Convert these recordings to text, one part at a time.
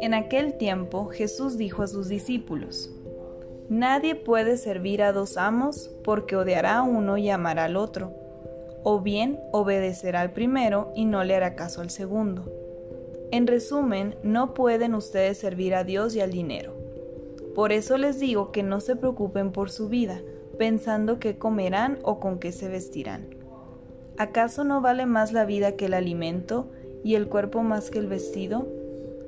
En aquel tiempo Jesús dijo a sus discípulos, Nadie puede servir a dos amos porque odiará a uno y amará al otro, o bien obedecerá al primero y no le hará caso al segundo. En resumen, no pueden ustedes servir a Dios y al dinero. Por eso les digo que no se preocupen por su vida, pensando qué comerán o con qué se vestirán. ¿Acaso no vale más la vida que el alimento y el cuerpo más que el vestido?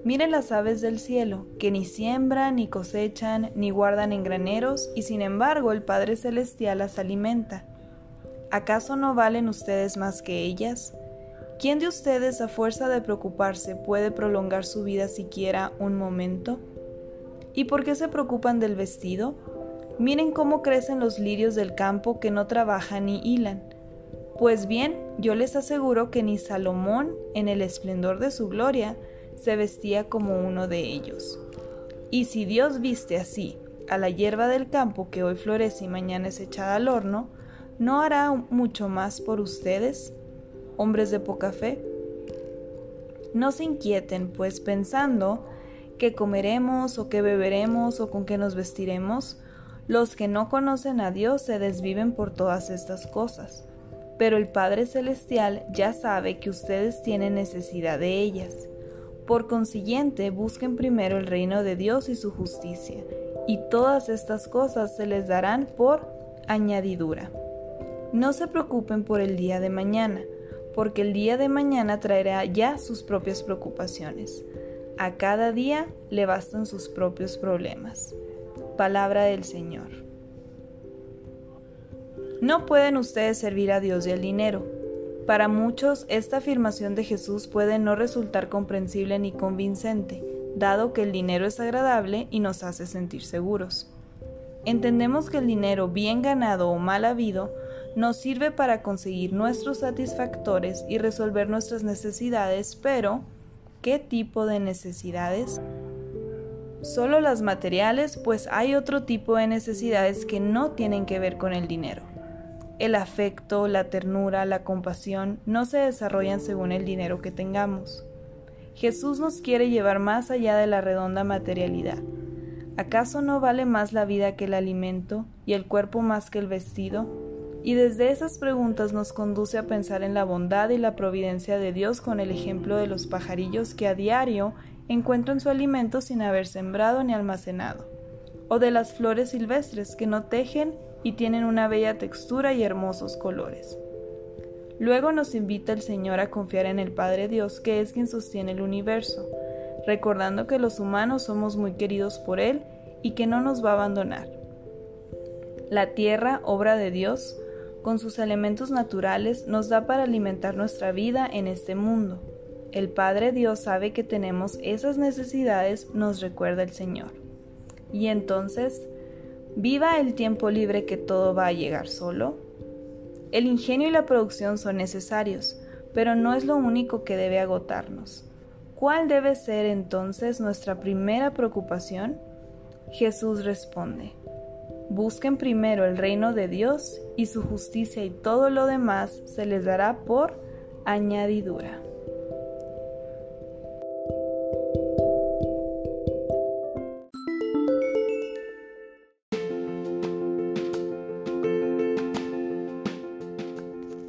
Miren las aves del cielo, que ni siembran, ni cosechan, ni guardan en graneros, y sin embargo el Padre Celestial las alimenta. ¿Acaso no valen ustedes más que ellas? ¿Quién de ustedes a fuerza de preocuparse puede prolongar su vida siquiera un momento? ¿Y por qué se preocupan del vestido? Miren cómo crecen los lirios del campo que no trabajan ni hilan. Pues bien, yo les aseguro que ni Salomón, en el esplendor de su gloria, se vestía como uno de ellos. Y si Dios viste así a la hierba del campo que hoy florece y mañana es echada al horno, ¿no hará mucho más por ustedes, hombres de poca fe? No se inquieten, pues pensando que comeremos o que beberemos o con qué nos vestiremos, los que no conocen a Dios se desviven por todas estas cosas. Pero el Padre Celestial ya sabe que ustedes tienen necesidad de ellas. Por consiguiente, busquen primero el reino de Dios y su justicia, y todas estas cosas se les darán por añadidura. No se preocupen por el día de mañana, porque el día de mañana traerá ya sus propias preocupaciones. A cada día le bastan sus propios problemas. Palabra del Señor. No pueden ustedes servir a Dios y al dinero para muchos, esta afirmación de Jesús puede no resultar comprensible ni convincente, dado que el dinero es agradable y nos hace sentir seguros. Entendemos que el dinero bien ganado o mal habido nos sirve para conseguir nuestros satisfactores y resolver nuestras necesidades, pero ¿qué tipo de necesidades? Solo las materiales, pues hay otro tipo de necesidades que no tienen que ver con el dinero. El afecto, la ternura, la compasión no se desarrollan según el dinero que tengamos. Jesús nos quiere llevar más allá de la redonda materialidad. ¿Acaso no vale más la vida que el alimento y el cuerpo más que el vestido? Y desde esas preguntas nos conduce a pensar en la bondad y la providencia de Dios con el ejemplo de los pajarillos que a diario encuentran su alimento sin haber sembrado ni almacenado, o de las flores silvestres que no tejen y tienen una bella textura y hermosos colores. Luego nos invita el Señor a confiar en el Padre Dios, que es quien sostiene el universo, recordando que los humanos somos muy queridos por Él y que no nos va a abandonar. La tierra, obra de Dios, con sus elementos naturales, nos da para alimentar nuestra vida en este mundo. El Padre Dios sabe que tenemos esas necesidades, nos recuerda el Señor. Y entonces, Viva el tiempo libre que todo va a llegar solo. El ingenio y la producción son necesarios, pero no es lo único que debe agotarnos. ¿Cuál debe ser entonces nuestra primera preocupación? Jesús responde, busquen primero el reino de Dios y su justicia y todo lo demás se les dará por añadidura.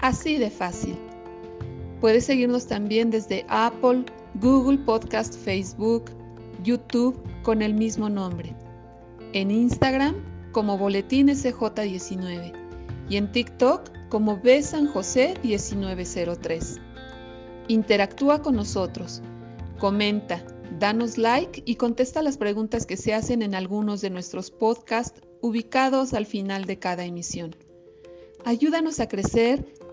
Así de fácil. Puedes seguirnos también desde Apple, Google Podcast, Facebook, YouTube con el mismo nombre. En Instagram como Boletín SJ19 y en TikTok como B San José 1903. Interactúa con nosotros, comenta, danos like y contesta las preguntas que se hacen en algunos de nuestros podcasts ubicados al final de cada emisión. Ayúdanos a crecer